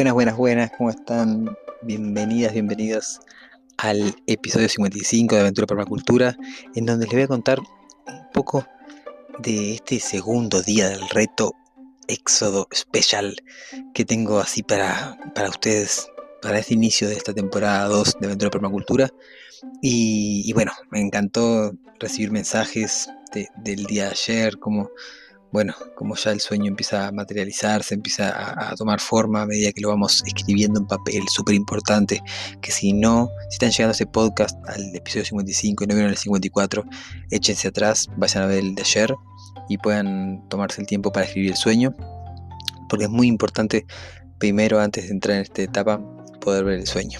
Buenas, buenas, buenas, ¿cómo están? Bienvenidas, bienvenidos al episodio 55 de Aventura Permacultura, en donde les voy a contar un poco de este segundo día del reto Éxodo Special que tengo así para, para ustedes, para este inicio de esta temporada 2 de Aventura Permacultura. Y, y bueno, me encantó recibir mensajes del día de ayer, como bueno, como ya el sueño empieza a materializarse, empieza a, tomar forma a medida que lo vamos escribiendo en papel, súper importante, que si no, si están llegando a ese podcast al episodio 55 y no vieron el 54, échense atrás, vayan a ver el de ayer y puedan tomarse el tiempo para escribir el sueño, porque es muy importante primero, antes de entrar en esta etapa, poder ver el sueño.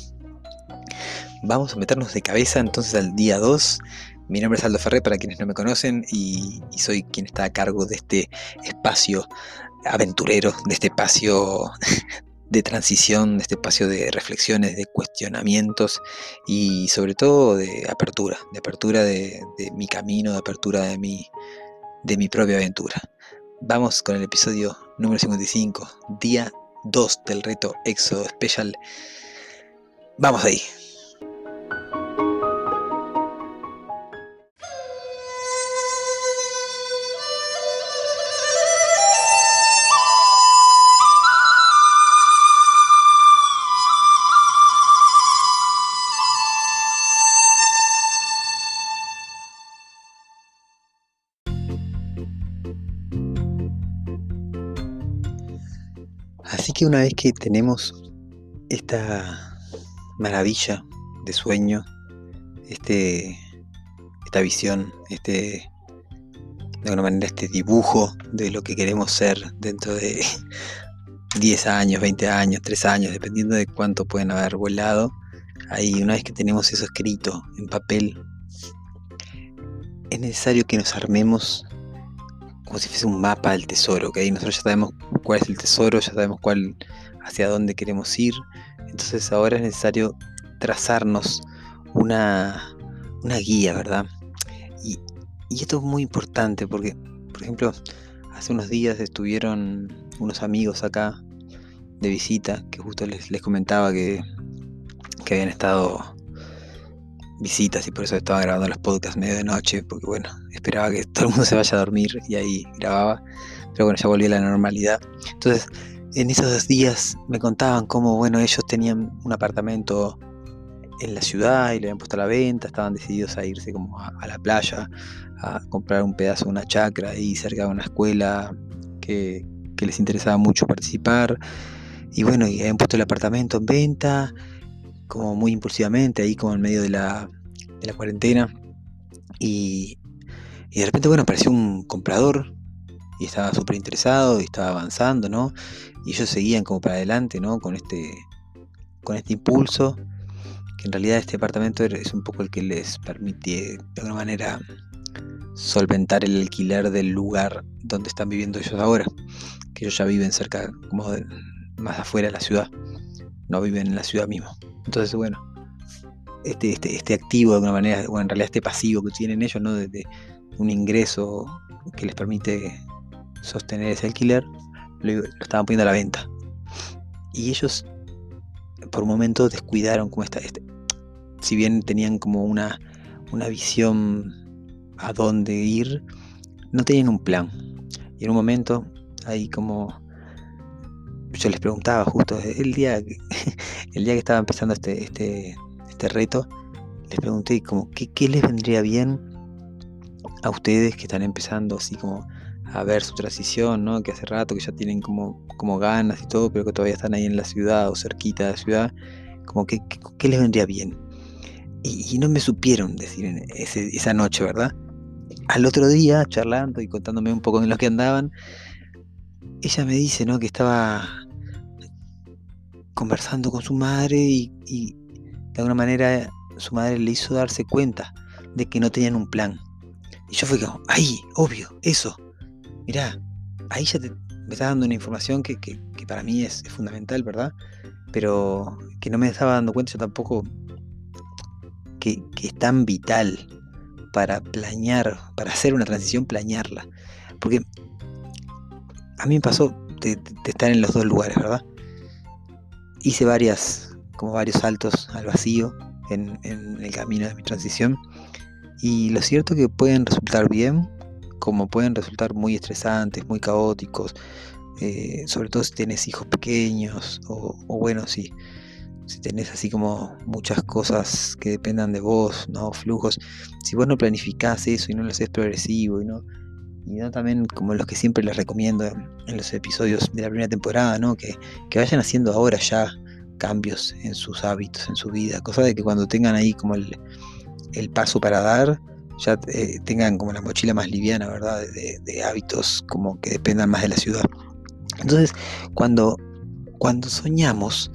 Vamos a meternos de cabeza entonces al día 2 mi nombre es Aldo Ferré, para quienes no me conocen, y, soy quien está a cargo de este espacio aventurero, de este espacio de transición, de este espacio de reflexiones, de cuestionamientos y sobre todo de apertura, de apertura de, mi camino, de apertura de mi, de mi propia aventura. Vamos con el episodio número 55, día 2 del reto Éxodo Special. Vamos ahí. Que una vez que tenemos esta maravilla de sueño, este, esta visión, este, de alguna manera este dibujo de lo que queremos ser dentro de 10 años, 20 años, 3 años, dependiendo de cuánto pueden haber volado, ahí una vez que tenemos eso escrito en papel, es necesario que nos armemos como si fuese un mapa del tesoro, que ahí nosotros ya sabemos cuál es el tesoro, ya sabemos cuál, hacia dónde queremos ir. Entonces ahora es necesario trazarnos una, una guía, ¿verdad? Y, y esto es muy importante porque, por ejemplo, hace unos días estuvieron unos amigos acá de visita, que justo les, les comentaba que, que habían estado visitas y por eso estaba grabando los podcasts medio de noche, porque bueno, esperaba que todo el mundo se vaya a dormir y ahí grababa, pero bueno, ya volví a la normalidad. Entonces, en esos dos días me contaban cómo, bueno, ellos tenían un apartamento en la ciudad y le habían puesto a la venta, estaban decididos a irse como a, la playa, a comprar un pedazo de una chacra ahí cerca de una escuela que, que les interesaba mucho participar. Y bueno, y habían puesto el apartamento en venta como muy impulsivamente, ahí como en medio de la, de la cuarentena. Y, de repente, bueno, apareció un comprador y estaba súper interesado y estaba avanzando, ¿no? Y ellos seguían como para adelante, ¿no? Con este, con este impulso, que en realidad este apartamento es un poco el que les permite de alguna manera solventar el alquiler del lugar donde están viviendo ellos ahora, que ellos ya viven cerca, como más afuera de la ciudad, no viven en la ciudad misma. Entonces, bueno, este, este, este activo de alguna manera, o en realidad este pasivo que tienen ellos, ¿no? De, un ingreso que les permite sostener ese alquiler, lo, estaban poniendo a la venta. Y ellos, por un momento, descuidaron como esta, este, si bien tenían como una, una visión a dónde ir, no tenían un plan. Y en un momento, ahí como yo les preguntaba justo el día, el día que estaba empezando este, este, este reto, les pregunté como ¿qué, qué les vendría bien a ustedes que están empezando así como a ver su transición, ¿no? Que hace rato que ya tienen como, como ganas y todo, pero que todavía están ahí en la ciudad o cerquita de la ciudad, como que, ¿qué les vendría bien? Y, no me supieron decir esa noche, ¿verdad? Al otro día, charlando y contándome un poco de lo que andaban, ella me dice, ¿no? Que estaba conversando con su madre y, de alguna manera su madre le hizo darse cuenta de que no tenían un plan. Y yo fui como, ahí, obvio, eso. Mirá, ahí ya te, me está dando una información que, para mí es, fundamental, ¿verdad? Pero que no me estaba dando cuenta yo tampoco que, es tan vital para planear, para hacer una transición, planearla. Porque a mí me pasó de, estar en los dos lugares, ¿verdad? Hice varias, como varios saltos al vacío en, en el camino de mi transición. Y lo cierto es que pueden resultar bien, como pueden resultar muy estresantes, muy caóticos, eh, sobre todo si tienes hijos pequeños, o, bueno, si, si tenés así como muchas cosas que dependan de vos, ¿no? Flujos. Si vos no planificás eso y no lo haces progresivo y no, y no también como los que siempre les recomiendo en los episodios de la primera temporada, ¿no? Que, que vayan haciendo ahora ya cambios en sus hábitos, en su vida, cosa de que cuando tengan ahí como el, el paso para dar, ya eh, tengan como la mochila más liviana, ¿verdad? De, hábitos como que dependan más de la ciudad. Entonces, cuando, cuando soñamos,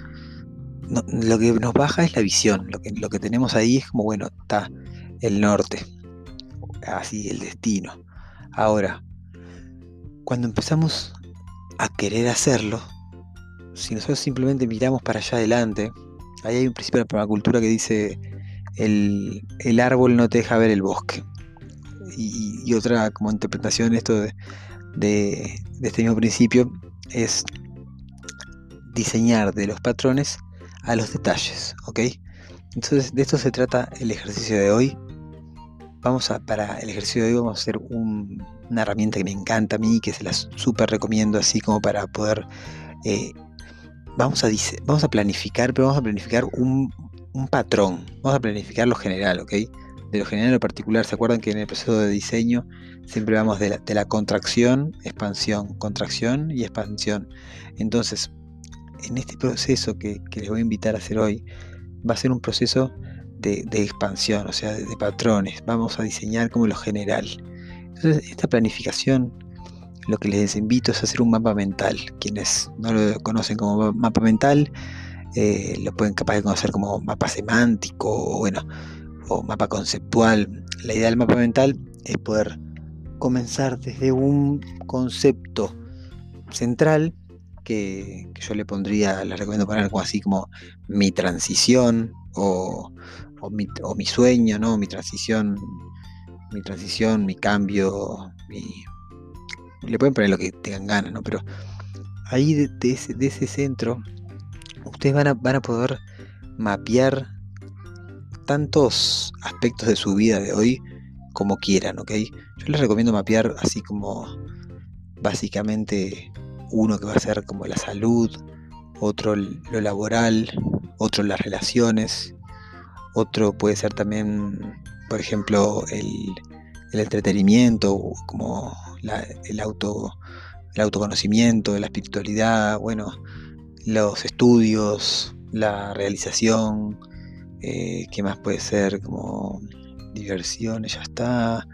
lo que nos baja es la visión. Lo que, lo que tenemos ahí es como, bueno, está el norte, así el destino. Ahora, cuando empezamos a querer hacerlo, si nosotros simplemente miramos para allá adelante, ahí hay un principio de la permacultura que dice el, árbol no te deja ver el bosque. Y, otra como interpretación esto de, de, este mismo principio es diseñar de los patrones a los detalles, ¿ok? Entonces de esto se trata el ejercicio de hoy. Vamos a, para el ejercicio de hoy vamos a hacer una herramienta que me encanta a mí, que se la súper recomiendo así como para poder... Eh, vamos, a, vamos a planificar, pero vamos a planificar un, un patrón. Vamos a planificar lo general, ¿ok? De lo general a lo particular. ¿Se acuerdan que en el proceso de diseño siempre vamos de la, contracción, expansión, contracción y expansión? Entonces, en este proceso que, les voy a invitar a hacer hoy, va a ser un proceso de, expansión, o sea, de, patrones. Vamos a diseñar como lo general. Entonces, esta planificación, lo que les invito es hacer un mapa mental. Quienes no lo conocen como mapa mental, eh, lo pueden capaz de conocer como mapa semántico o bueno, o mapa conceptual. La idea del mapa mental es poder comenzar desde un concepto central que, yo le pondría, le recomiendo poner algo así como mi transición o, mi, sueño, ¿no? Mi transición, mi transición, mi cambio, le pueden poner lo que tengan ganas, ¿no? Pero ahí de ese centro ustedes van a, van a poder mapear tantos aspectos de su vida de hoy como quieran. Yo les recomiendo mapear así como básicamente uno que va a ser como la salud, otro lo laboral, otro las relaciones, otro puede ser también, por ejemplo, el, entretenimiento, como el, auto, el autoconocimiento, la espiritualidad, bueno, los estudios, la realización, eh, ¿qué más puede ser? Como diversión, ya está,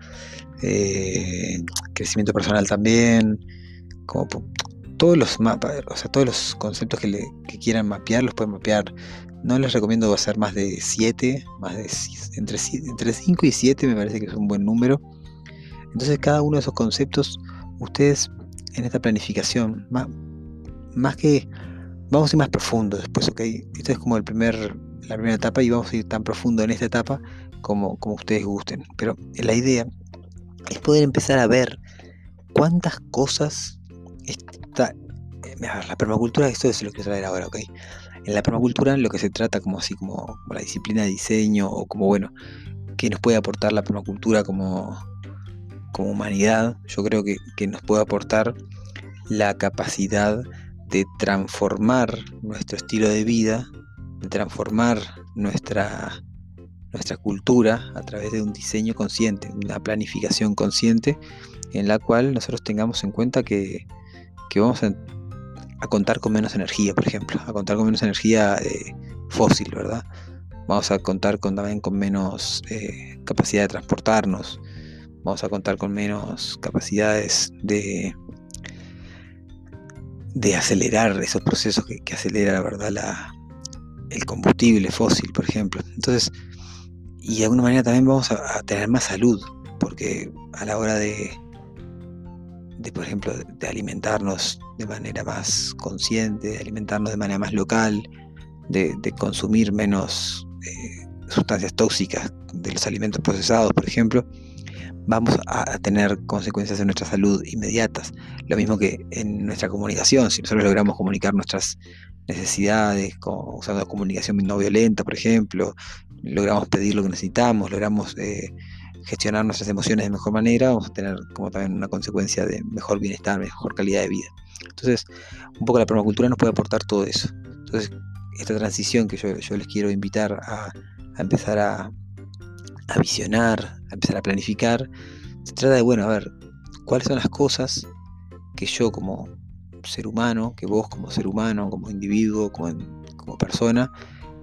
eh, crecimiento personal también, como todos los mapas, o sea, todos los conceptos que, le, quieran mapear, los pueden mapear. No les recomiendo hacer más de 7, más de entre, entre 5 y 7 me parece que es un buen número. Entonces cada uno de esos conceptos, ustedes en esta planificación, más, más que Vamos a ir más profundo después, ¿ok? Esto es como el primer, la primera etapa y vamos a ir tan profundo en esta etapa como, como ustedes gusten. Pero la idea es poder empezar a ver cuántas cosas está... La permacultura, esto es lo que traer ahora, ¿ok? En la permacultura lo que se trata como así como, la disciplina de diseño o como bueno, que nos puede aportar la permacultura como, como humanidad, yo creo que, que nos puede aportar la capacidad de transformar nuestro estilo de vida, de transformar nuestra, nuestra cultura a través de un diseño consciente, una planificación consciente en la cual nosotros tengamos en cuenta que, vamos a, contar con menos energía, por ejemplo, a contar con menos energía eh, fósil, ¿verdad? Vamos a contar con, también con menos eh, capacidad de transportarnos, vamos a contar con menos capacidades de, de acelerar esos procesos que, que acelera, la verdad, la, el combustible fósil, por ejemplo. Entonces, y de alguna manera también vamos a, tener más salud, porque a la hora de, de, por ejemplo, de alimentarnos de manera más consciente, de alimentarnos de manera más local, de, consumir menos eh, sustancias tóxicas de los alimentos procesados, por ejemplo, vamos a tener consecuencias en nuestra salud inmediatas. Lo mismo que en nuestra comunicación, si nosotros logramos comunicar nuestras necesidades, usando comunicación no violenta, por ejemplo, logramos pedir lo que necesitamos, logramos eh, gestionar nuestras emociones de mejor manera, vamos a tener como también una consecuencia de mejor bienestar, mejor calidad de vida. Entonces, un poco la permacultura nos puede aportar todo eso. Entonces, esta transición que yo, les quiero invitar a, empezar a, a visionar, a empezar a planificar, se trata de, bueno, a ver, cuáles son las cosas que yo como ser humano, que vos como ser humano, como individuo, como, como persona,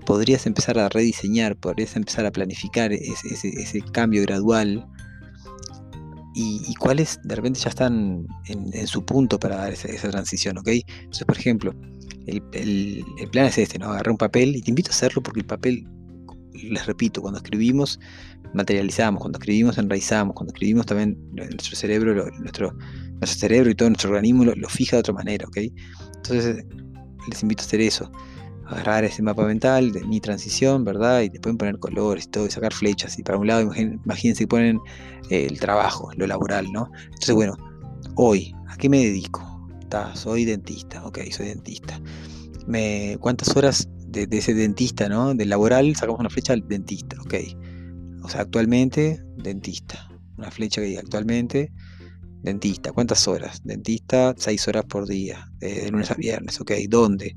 podrías empezar a rediseñar, podrías empezar a planificar ese, cambio gradual y, cuáles de repente ya están en, su punto para dar esa, transición, ¿ok? Entonces, por ejemplo, el, plan es este, ¿no? Agarrar un papel y te invito a hacerlo porque el papel, les repito, cuando escribimos materializamos, cuando escribimos enraizamos, cuando escribimos también nuestro cerebro, nuestro, nuestro cerebro y todo nuestro organismo lo, lo, fija de otra manera, ¿ok? Entonces les invito a hacer eso agarrar ese mapa mental de mi transición, ¿verdad? Y pueden poner colores y todo, y sacar flechas. Y para un lado, imagínense que ponen eh, el trabajo, lo laboral, ¿no? Entonces, bueno, hoy, ¿a qué me dedico? soy dentista, ok, soy dentista. ¿Cuántas horas de, ese dentista, ¿no? Del laboral, sacamos una flecha al dentista, ok. O sea, actualmente, dentista. Una flecha que diga actualmente, dentista. ¿Cuántas horas? Dentista, seis horas por día, de lunes a viernes, ok. ¿Dónde?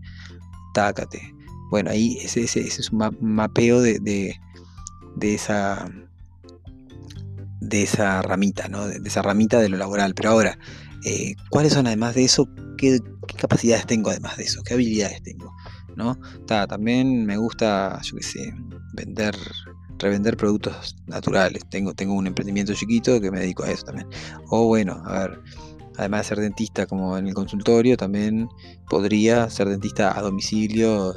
Tácate. Bueno, ahí ese, es un mapeo de, de, esa de esa ramita, ¿no? De, esa ramita de lo laboral. Pero ahora, eh, ¿cuáles son además de eso? ¿Qué, capacidades tengo además de eso? ¿Qué habilidades tengo? ¿No? también me gusta, yo qué sé, vender, revender productos naturales. Tengo, tengo un emprendimiento chiquito que me dedico a eso también. O bueno, a ver, además de ser dentista como en el consultorio, también podría ser dentista a domicilio,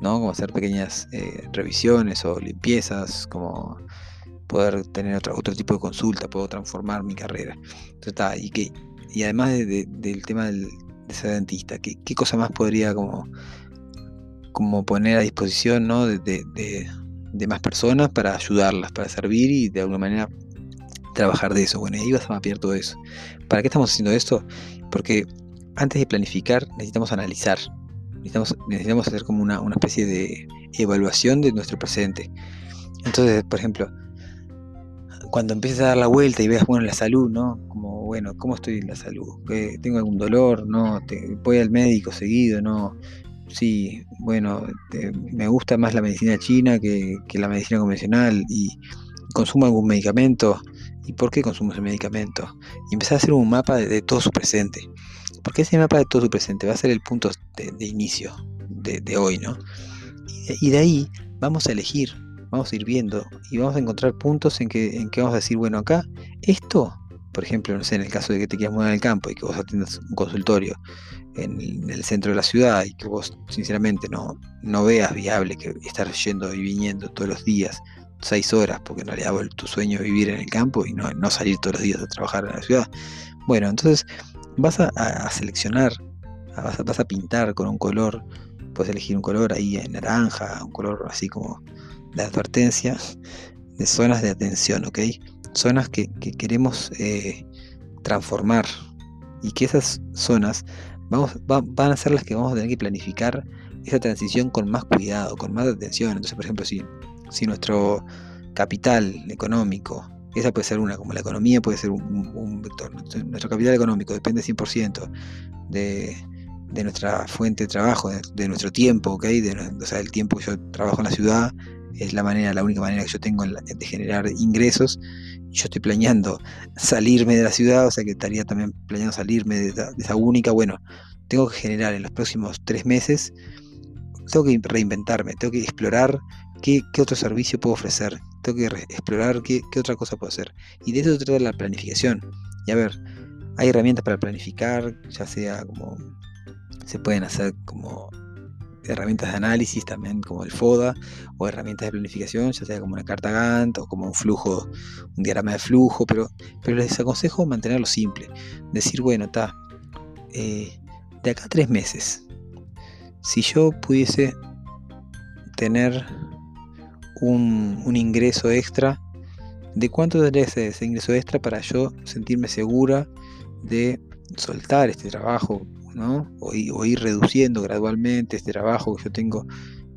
¿no? Como hacer pequeñas eh, revisiones o limpiezas, como poder tener otro, otro tipo de consulta, puedo transformar mi carrera. Entonces, está, y, que, y además del tema de ser dentista, ¿qué, ¿qué, cosa más podría como, como poner a disposición ¿no? de, de más personas para ayudarlas, para servir y de alguna manera trabajar de eso. Bueno, ahí vas a mapear todo eso. ¿Para qué estamos haciendo esto? Porque antes de planificar necesitamos analizar. Necesitamos, necesitamos hacer como una, especie de evaluación de nuestro presente. Entonces, por ejemplo, cuando empieces a dar la vuelta y veas, bueno, la salud, ¿no? Como, bueno, ¿cómo estoy en la salud? ¿Tengo algún dolor? ¿No? ¿Voy al médico seguido? ¿No? Sí, bueno, me gusta más la medicina china que, que la medicina convencional y consumo algún medicamento y por qué consumo ese medicamento. Y empezar a hacer un mapa de, todo su presente. Porque ese mapa de todo su presente va a ser el punto de, inicio de, hoy, ¿no? Y de, ahí vamos a elegir, vamos a ir viendo y vamos a encontrar puntos en que, en que vamos a decir, bueno, acá, esto, por ejemplo, no sé, en el caso de que te quieras mudar el campo y que vos atiendas un consultorio en el, centro de la ciudad y que vos sinceramente no, no veas viable que estar yendo y viniendo todos los días seis horas, porque en realidad tu sueño es vivir en el campo y no, no salir todos los días a trabajar en la ciudad. Bueno, entonces vas a, seleccionar, vas a, vas a, pintar con un color, puedes elegir un color ahí en naranja, un color así como de advertencia, de zonas de atención, ¿ok? Zonas que, queremos eh, transformar y que esas zonas vamos, van a ser las que vamos a tener que planificar esa transición con más cuidado, con más atención. Entonces, por ejemplo, si si nuestro capital económico, esa puede ser una, como la economía puede ser un, vector, nuestro capital económico depende 100% de, de nuestra fuente de trabajo, de, nuestro tiempo, ¿ok? De, o sea, el tiempo que yo trabajo en la ciudad es la manera, la única manera que yo tengo de generar ingresos. Yo estoy planeando salirme de la ciudad, o sea que estaría también planeando salirme de, esa única. Bueno, tengo que generar en los próximos tres meses, tengo que reinventarme, tengo que explorar qué, otro servicio puedo ofrecer, tengo que explorar qué, qué, otra cosa puedo hacer. Y de eso se trata la planificación. Y a ver, hay herramientas para planificar, ya sea como se pueden hacer como herramientas de análisis también como el FODA o herramientas de planificación, ya sea como una carta Gantt o como un flujo, un diagrama de flujo, pero, pero les aconsejo mantenerlo simple. Decir, bueno, está, eh, de acá a tres meses, si yo pudiese tener un, ingreso extra, ¿de cuánto tendría ese, ese ingreso extra para yo sentirme segura de soltar este trabajo o, ir reduciendo gradualmente este trabajo que yo tengo,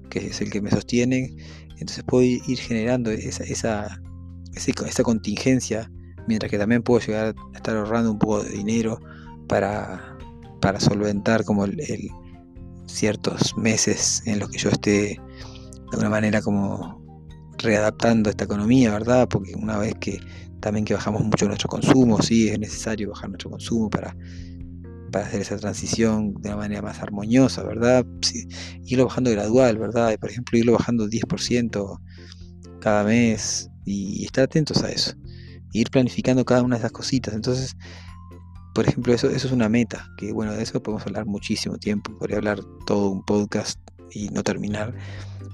que es el que me sostiene. Entonces puedo ir generando esa, esa, esa, contingencia, mientras que también puedo llegar a estar ahorrando un poco de dinero para, para solventar como el, ciertos meses en los que yo esté de alguna manera como readaptando esta economía, ¿verdad? Porque una vez que también que bajamos mucho nuestro consumo, sí, es necesario bajar nuestro consumo para para hacer esa transición de una manera más armoniosa, ¿verdad? irlo bajando gradual, ¿verdad? Por ejemplo, irlo bajando 10% cada mes y estar atentos a eso. ir planificando cada una de esas cositas. Entonces, por ejemplo, eso, eso es una meta, que bueno, de eso podemos hablar muchísimo tiempo, podría hablar todo un podcast y no terminar,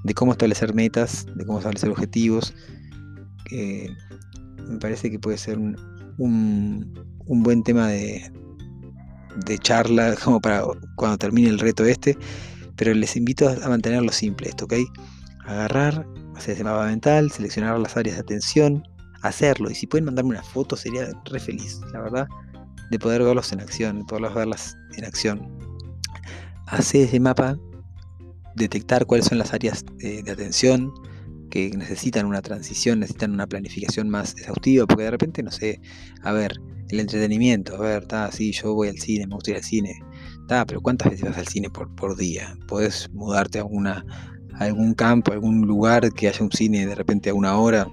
de cómo establecer metas, de cómo establecer objetivos, me parece que puede ser un, un buen tema de, de charla como para cuando termine el reto este, pero les invito a, mantenerlo simple esto, ¿ok? Agarrar, hacer ese mapa mental, seleccionar las áreas de atención, hacerlo, y si pueden mandarme una foto sería re feliz, la verdad, de poder verlos en acción, de poder verlas en acción. Hacer ese mapa, detectar cuáles son las áreas de, de atención, que necesitan una transición, necesitan una planificación más exhaustiva, porque de repente, no sé, a ver, el entretenimiento, a ver, está, sí, yo voy al cine, me gusta ir al cine, está, pero ¿cuántas veces vas al cine por, por día? Puedes mudarte a, alguna, algún campo, a algún lugar que haya un cine de repente a una hora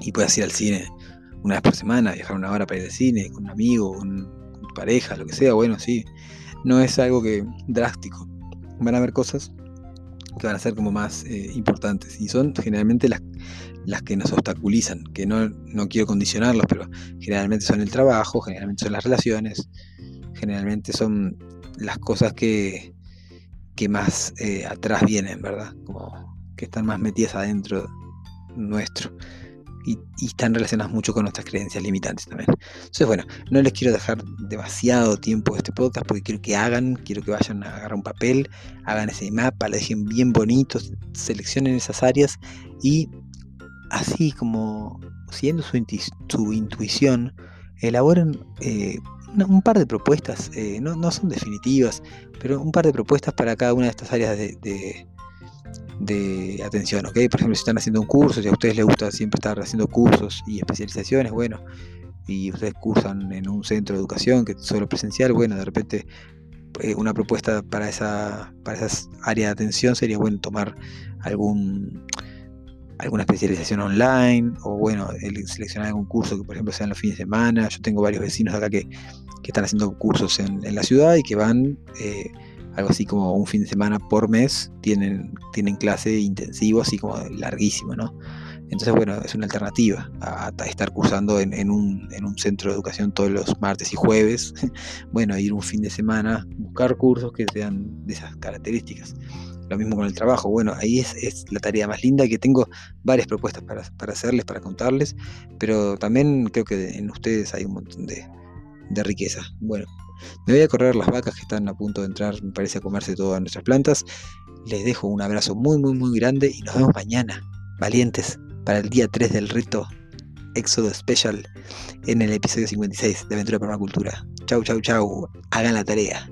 y puedas ir al cine una vez por semana, viajar una hora para ir al cine con un amigo, con, tu pareja, lo que sea, bueno, sí, no es algo que drástico. Van a haber cosas que van a ser como más eh, importantes y son generalmente las, las que nos obstaculizan, que no, no quiero condicionarlos, pero generalmente son el trabajo, generalmente son las relaciones, generalmente son las cosas que, que más eh, atrás vienen, ¿verdad? Como que están más metidas adentro nuestro. Y, están relacionadas mucho con nuestras creencias limitantes también. Entonces, bueno, no les quiero dejar demasiado tiempo este podcast porque quiero que hagan, quiero que vayan a agarrar un papel, hagan ese mapa, lo dejen bien bonito, seleccionen esas áreas y así como siguiendo su, intuición, elaboren eh, un par de propuestas, eh, no, son definitivas, pero un par de propuestas para cada una de estas áreas de, de, atención, ¿ok? Por ejemplo, si están haciendo un curso, si a ustedes les gusta siempre estar haciendo cursos y especializaciones, bueno, y ustedes cursan en un centro de educación que es solo presencial, bueno, de repente eh, una propuesta para esa para esas áreas de atención sería bueno tomar algún alguna especialización online o bueno, el seleccionar algún curso que por ejemplo sea en los fines de semana. Yo tengo varios vecinos acá que, están haciendo cursos en, la ciudad y que van eh, algo así como un fin de semana por mes, tienen, tienen clase intensivo, así como larguísimo, ¿no? Entonces, bueno, es una alternativa a, estar cursando en, en, un, en, un, centro de educación todos los martes y jueves. bueno, ir un fin de semana, buscar cursos que sean de esas características. Lo mismo con el trabajo. Bueno, ahí es, la tarea más linda que tengo varias propuestas para, hacerles, para contarles, pero también creo que en ustedes hay un montón de, de riqueza. Bueno, me voy a correr las vacas que están a punto de entrar, me parece, a comerse todas nuestras plantas. Les dejo un abrazo muy, muy, muy grande y nos vemos mañana, valientes, para el día 3 del reto Éxodo Special en el episodio 56 de Aventura Permacultura. Chau, chau, chau. Hagan la tarea.